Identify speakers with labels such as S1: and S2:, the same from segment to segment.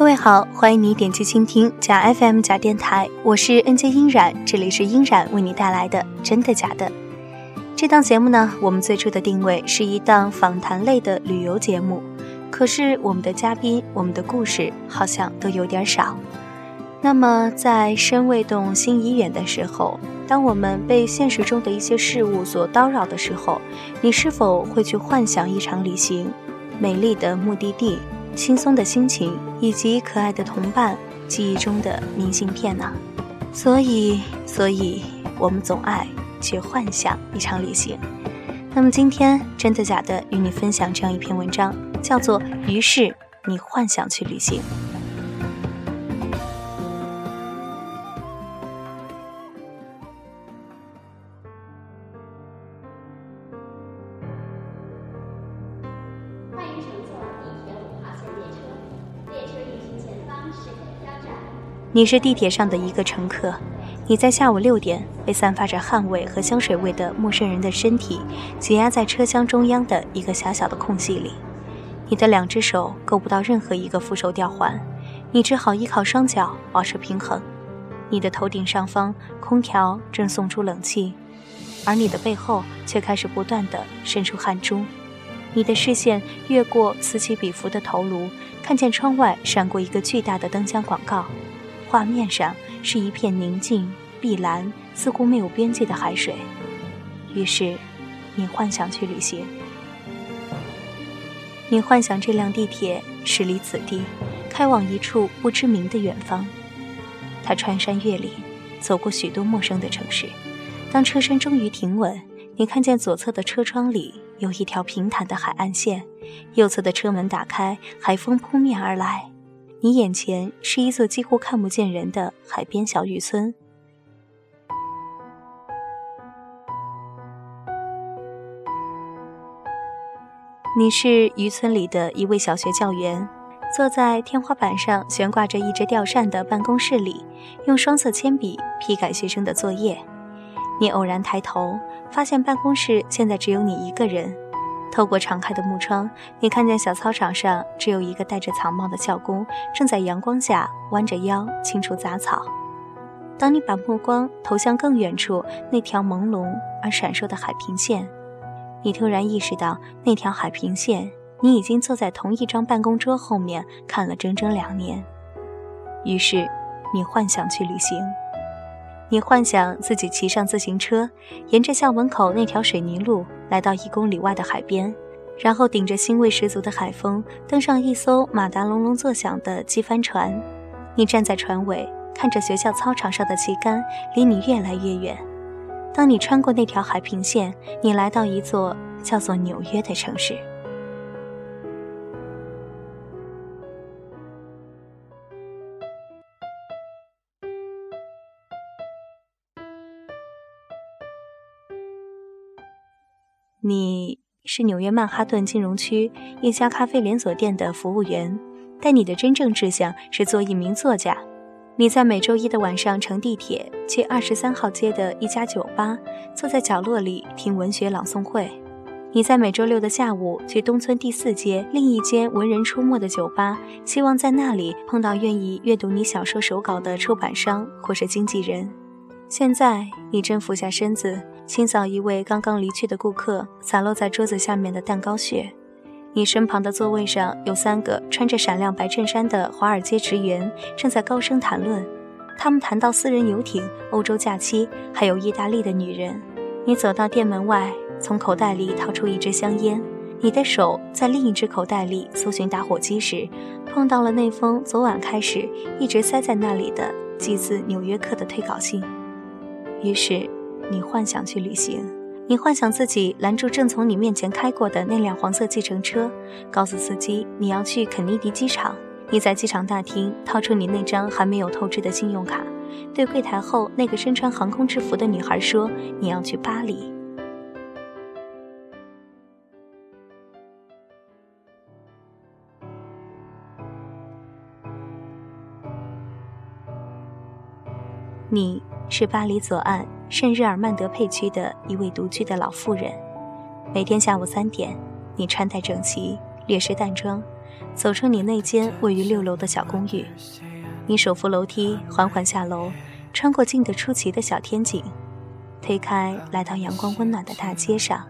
S1: 各位好，欢迎你点击倾听假 FM 假电台，我是 NJ 音染，这里是音染为你带来的真的假的。这档节目呢，我们最初的定位是一档访谈类的旅游节目，可是我们的嘉宾、我们的故事好像都有点少。那么在身未动心已远的时候，当我们被现实中的一些事物所叨扰的时候，你是否会去幻想一场旅行，美丽的目的地？轻松的心情，以及可爱的同伴，记忆中的明信片呢？所以，所以我们总爱去幻想一场旅行。那么今天真的假的，与你分享这样一篇文章，叫做《于是你幻想去旅行》。你是地铁上的一个乘客，你在下午六点被散发着汗味和香水味的陌生人的身体挤压在车厢中央的一个狭小的空隙里，你的两只手够不到任何一个扶手吊环，你只好依靠双脚保持平衡。你的头顶上方空调正送出冷气，而你的背后却开始不断的渗出汗珠。你的视线越过此起彼伏的头颅，看见窗外闪过一个巨大的灯箱广告。画面上是一片宁静、碧蓝、似乎没有边界的海水。于是，你幻想去旅行。你幻想这辆地铁驶离此地，开往一处不知名的远方。它穿山越岭，走过许多陌生的城市。当车身终于停稳，你看见左侧的车窗里有一条平坦的海岸线，右侧的车门打开，海风扑面而来。你眼前是一座几乎看不见人的海边小渔村。你是渔村里的一位小学教员，坐在天花板上悬挂着一只吊扇的办公室里，用双色铅笔批改学生的作业。你偶然抬头，发现办公室现在只有你一个人。透过敞开的木窗，你看见小操场上只有一个戴着草帽的校工，正在阳光下弯着腰清除杂草。当你把目光投向更远处那条朦胧而闪烁的海平线，你突然意识到，那条海平线，你已经坐在同一张办公桌后面看了整整两年。于是，你幻想去旅行。你幻想自己骑上自行车，沿着校门口那条水泥路来到一公里外的海边，然后顶着腥味十足的海风，登上一艘马达隆隆作响的机帆船。你站在船尾，看着学校操场上的旗杆离你越来越远。当你穿过那条海平线，你来到一座叫做纽约的城市。你是纽约曼哈顿金融区一家咖啡连锁店的服务员，但你的真正志向是做一名作家。你在每周一的晚上乘地铁去二十三号街的一家酒吧，坐在角落里听文学朗诵会。你在每周六的下午去东村第四街另一间文人出没的酒吧，希望在那里碰到愿意阅读你小说手稿的出版商或是经纪人。现在你正俯下身子清扫一位刚刚离去的顾客洒落在桌子下面的蛋糕屑，你身旁的座位上有三个穿着闪亮白衬衫的华尔街职员正在高声谈论，他们谈到私人游艇、欧洲假期，还有意大利的女人。你走到店门外，从口袋里掏出一支香烟，你的手在另一只口袋里搜寻打火机时，碰到了那封昨晚开始一直塞在那里的寄自《纽约客》的退稿信。于是，你幻想去旅行。你幻想自己拦住正从你面前开过的那辆黄色计程车，告诉司机你要去肯尼迪机场。你在机场大厅掏出你那张还没有透支的信用卡，对柜台后那个身穿航空制服的女孩说：“你要去巴黎。”你。是巴黎左岸圣日耳曼德佩区的一位独居的老妇人。每天下午三点，你穿戴整齐，略施淡妆，走出你那间位于六楼的小公寓。你手扶楼梯缓缓下楼，穿过静得出奇的小天井，推开来到阳光温暖的大街上。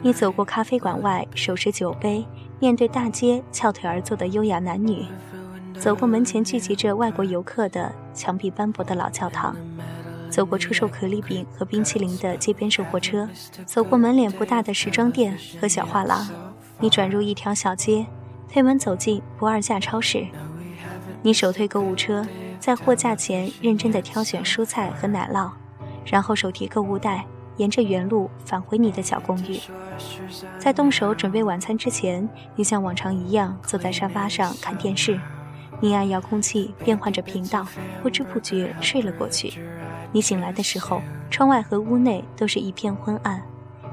S1: 你走过咖啡馆外，手持酒杯，面对大街翘腿而坐的优雅男女；走过门前聚集着外国游客的墙壁斑驳的老教堂；走过出售可丽饼和冰淇淋的街边售货车；走过门脸不大的时装店和小画廊。你转入一条小街，推门走进不二价超市。你手推购物车，在货架前认真地挑选蔬菜和奶酪，然后手提购物袋。沿着原路返回你的小公寓，在动手准备晚餐之前，你像往常一样坐在沙发上看电视。你按遥控器变换着频道，不知不觉睡了过去。你醒来的时候，窗外和屋内都是一片昏暗，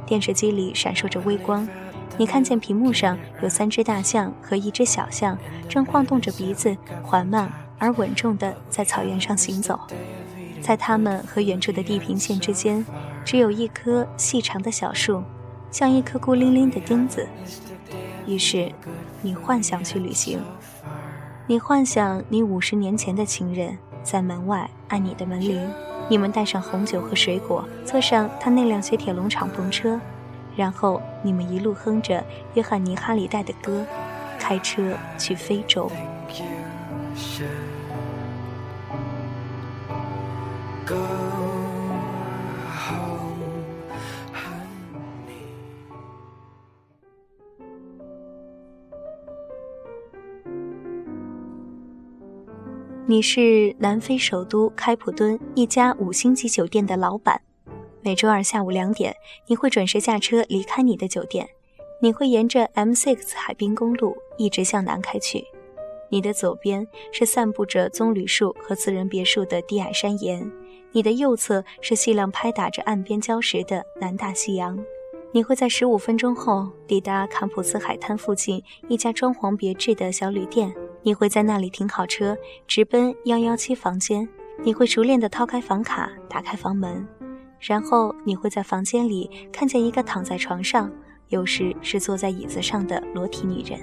S1: 电视机里闪烁着微光。你看见屏幕上有三只大象和一只小象正晃动着鼻子，缓慢而稳重地在草原上行走。在它们和远处的地平线之间，只有一棵细长的小树，像一颗孤零零的钉子。于是，你幻想去旅行。你幻想你五十年前的情人在门外按你的门铃，你们带上红酒和水果，坐上他那辆雪铁龙敞篷车，然后你们一路哼着约翰尼·哈里戴的歌，开车去非洲。你是南非首都开普敦一家五星级酒店的老板。每周二下午两点，你会准时驾车离开你的酒店。你会沿着 M6 海滨公路一直向南开去。你的左边是散布着棕榈树和私人别墅的低矮山岩，你的右侧是细浪拍打着岸边礁石的南大西洋。你会在十五分钟后抵达坎普斯海滩附近一家装潢别致的小旅店。你会在那里停好车，直奔幺幺七房间。你会熟练地掏开房卡，打开房门，然后你会在房间里看见一个躺在床上，有时是坐在椅子上的裸体女人。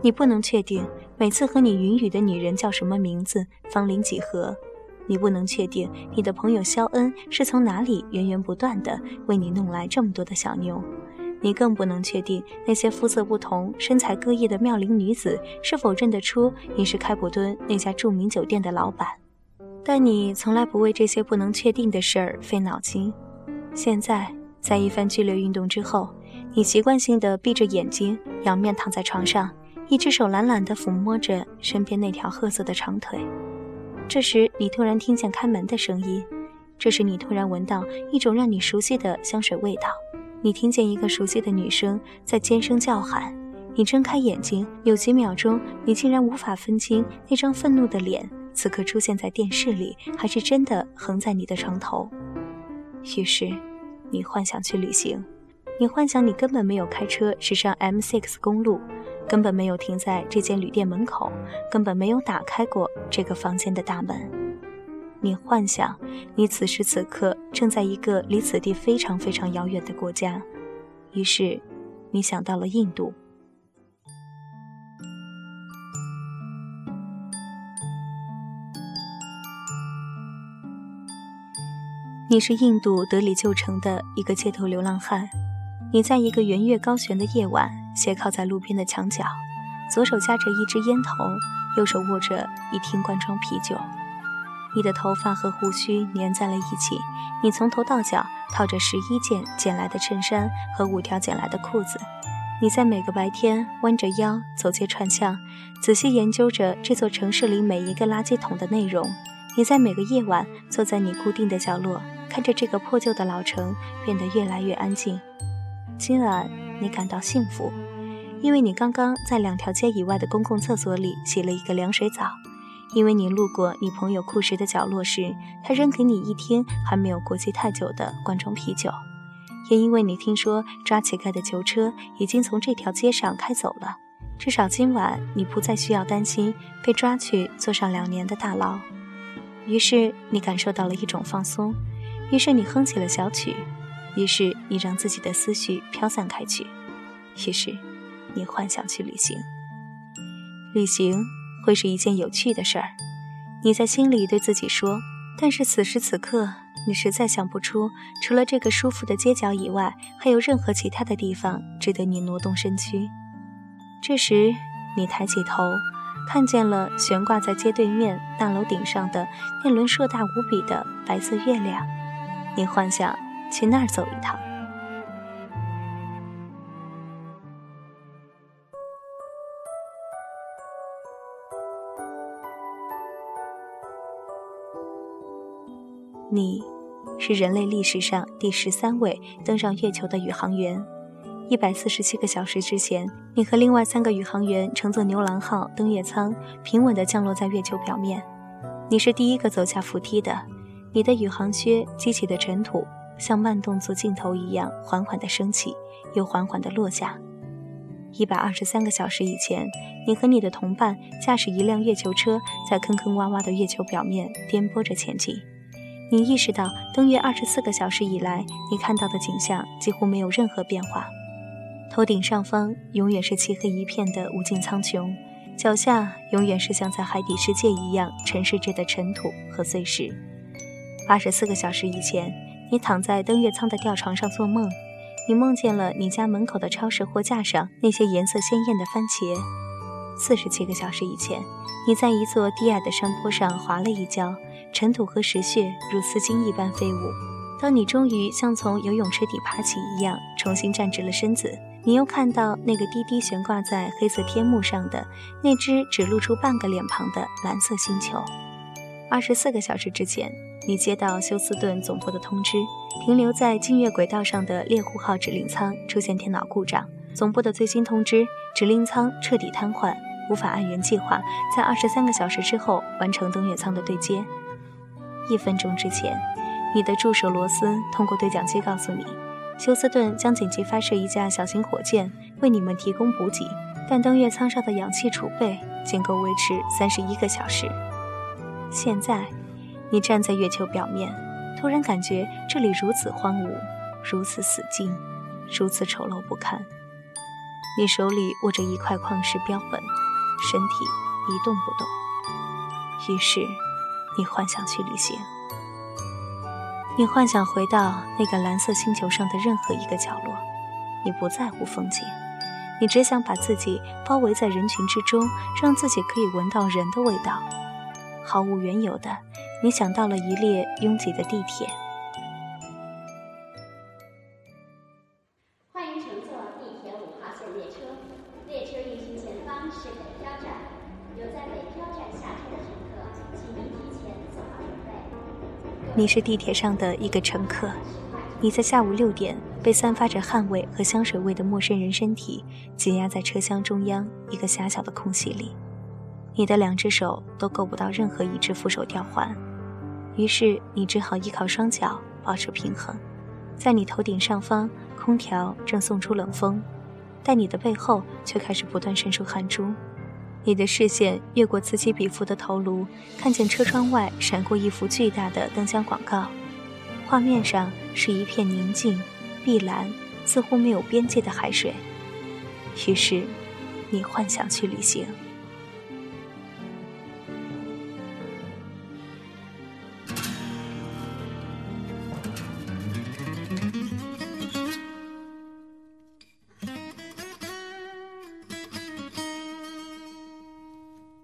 S1: 你不能确定每次和你云雨的女人叫什么名字，芳龄几何。你不能确定你的朋友肖恩是从哪里源源不断地为你弄来这么多的小妞。你更不能确定那些肤色不同、身材各异的妙龄女子是否认得出你是开普敦那家著名酒店的老板，但你从来不为这些不能确定的事儿费脑筋。现在，在一番剧烈运动之后，你习惯性地闭着眼睛，仰面躺在床上，一只手懒懒地抚摸着身边那条褐色的长腿。这时，你突然听见开门的声音，这时你突然闻到一种让你熟悉的香水味道。你听见一个熟悉的女声在尖声叫喊，你睁开眼睛，有几秒钟，你竟然无法分清那张愤怒的脸此刻出现在电视里，还是真的横在你的床头。于是，你幻想去旅行，你幻想你根本没有开车驶上 M6 公路，根本没有停在这间旅店门口，根本没有打开过这个房间的大门。你幻想，你此时此刻正在一个离此地非常非常遥远的国家，于是，你想到了印度。你是印度德里旧城的一个街头流浪汉，你在一个圆月高悬的夜晚，斜靠在路边的墙角，左手夹着一支烟头，右手握着一听罐装啤酒。你的头发和胡须粘在了一起，你从头到脚套着十一件捡来的衬衫和五条捡来的裤子。你在每个白天弯着腰走街串巷，仔细研究着这座城市里每一个垃圾桶的内容。你在每个夜晚坐在你固定的角落，看着这个破旧的老城变得越来越安静。今晚你感到幸福，因为你刚刚在两条街以外的公共厕所里洗了一个凉水澡。因为你路过你朋友库什的角落时，他扔给你一听还没有过期太久的罐装啤酒；也因为你听说抓乞丐的囚车已经从这条街上开走了，至少今晚你不再需要担心被抓去坐上两年的大牢。于是你感受到了一种放松，于是你哼起了小曲，于是你让自己的思绪飘散开去，于是你幻想去旅行。旅行会是一件有趣的事儿。你在心里对自己说，但是此时此刻，你实在想不出，除了这个舒服的街角以外，还有任何其他的地方值得你挪动身躯。这时，你抬起头，看见了悬挂在街对面大楼顶上的那轮硕大无比的白色月亮。你幻想去那儿走一趟。你，是人类历史上第十三位登上月球的宇航员。一百四十七个小时之前，你和另外三个宇航员乘坐牛郎号登月舱，平稳地降落在月球表面。你是第一个走下扶梯的。你的宇航靴激起的尘土，像慢动作镜头一样缓缓地升起，又缓缓地落下。一百二十三个小时以前，你和你的同伴驾驶一辆月球车，在坑坑洼洼的月球表面颠簸着前进。你意识到，登月二十四个小时以来，你看到的景象几乎没有任何变化。头顶上方永远是漆黑一片的无尽苍穹，脚下永远是像在海底世界一样沉睡着的尘土和碎石。八十四个小时以前，你躺在登月舱的吊床上做梦，你梦见了你家门口的超市货架上那些颜色鲜艳的番茄。四十七个小时以前，你在一座低矮的山坡上滑了一跤。尘土和石屑如丝巾一般飞舞。当你终于像从游泳池底爬起一样，重新站直了身子，你又看到那个低低悬挂在黑色天幕上的那只只露出半个脸庞的蓝色星球。二十四个小时之前，你接到休斯顿总部的通知，停留在近月轨道上的猎户号指令舱出现电脑故障。总部的最新通知：指令舱彻底瘫痪，无法按原计划在二十三个小时之后完成登月舱的对接。一分钟之前，你的助手罗斯通过对讲机告诉你，休斯顿将紧急发射一架小型火箭为你们提供补给，但登月舱上的氧气储备仅够维持三十一个小时。现在，你站在月球表面，突然感觉这里如此荒芜，如此死寂，如此丑陋不堪。你手里握着一块矿石标本，身体一动不动。于是。你幻想去旅行，你幻想回到那个蓝色星球上的任何一个角落。你不在乎风景，你只想把自己包围在人群之中，让自己可以闻到人的味道。毫无缘由的，你想到了一列拥挤的地铁。你是地铁上的一个乘客，你在下午六点被散发着汗味和香水味的陌生人身体挤压在车厢中央一个狭小的空隙里，你的两只手都够不到任何一只扶手吊环，于是你只好依靠双脚保持平衡。在你头顶上方，空调正送出冷风，但你的背后却开始不断渗出汗珠。你的视线越过此起彼伏的头颅，看见车窗外闪过一幅巨大的灯箱广告，画面上是一片宁静、碧蓝、似乎没有边界的海水。于是，你幻想去旅行。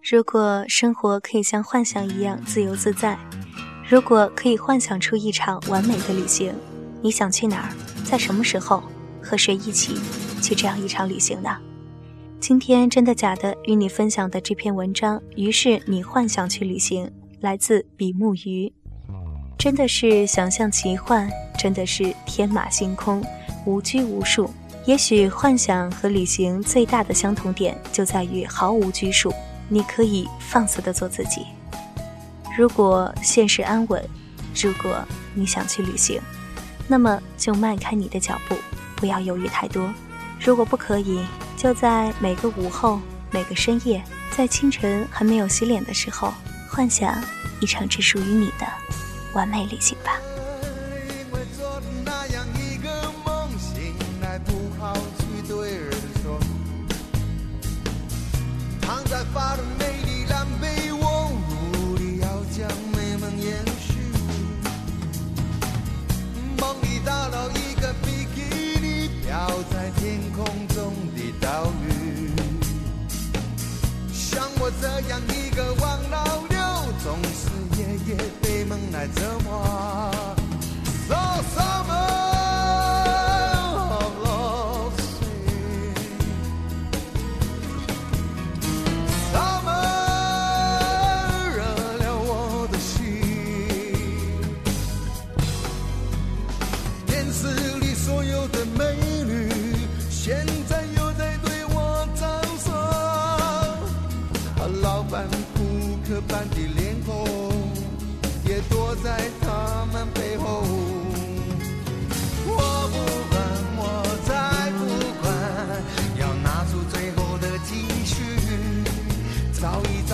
S1: 如果生活可以像幻想一样自由自在，如果可以幻想出一场完美的旅行，你想去哪儿，在什么时候，和谁一起去这样一场旅行呢？今天真的假的与你分享的这篇文章，于是你幻想去旅行，来自比目鱼，真的是想象奇幻，真的是天马行空，无拘无束。也许幻想和旅行最大的相同点就在于毫无拘束。你可以放肆的做自己。如果现实安稳，如果你想去旅行，那么就迈开你的脚步，不要犹豫太多。如果不可以，就在每个午后、每个深夜，在清晨还没有洗脸的时候，幻想一场只属于你的完美旅行吧。
S2: the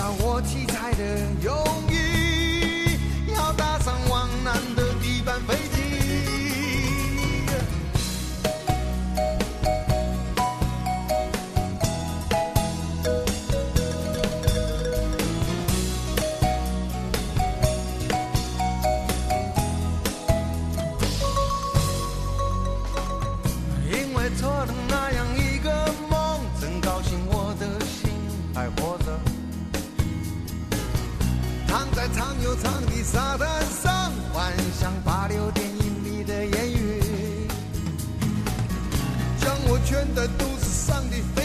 S2: 到我期待的永远。圈在肚子上的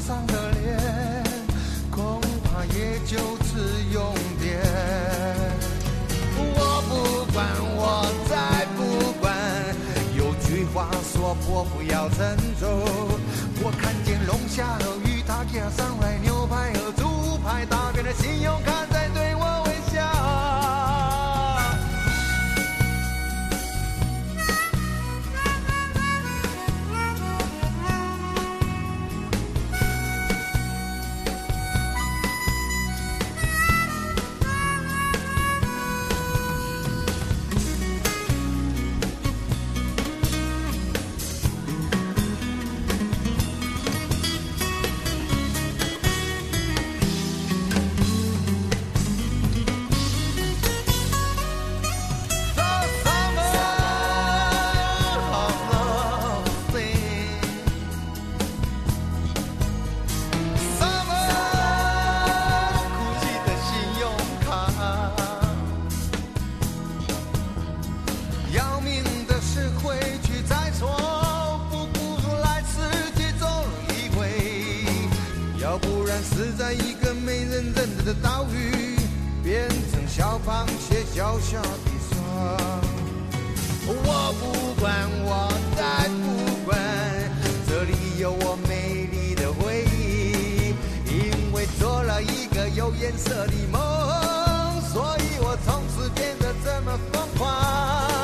S2: 上的脸，恐怕也就此永别。我不管，我再不管。有句话说破不要郑重。我看见龙虾和鱼，他给上来牛排和猪排，大哥的信用卡不然死在一个没人认得的岛屿，变成小螃蟹脚下的沙。我不管，我再不管，这里有我美丽的回忆，因为做了一个有颜色的梦，所以我从此变得这么疯狂。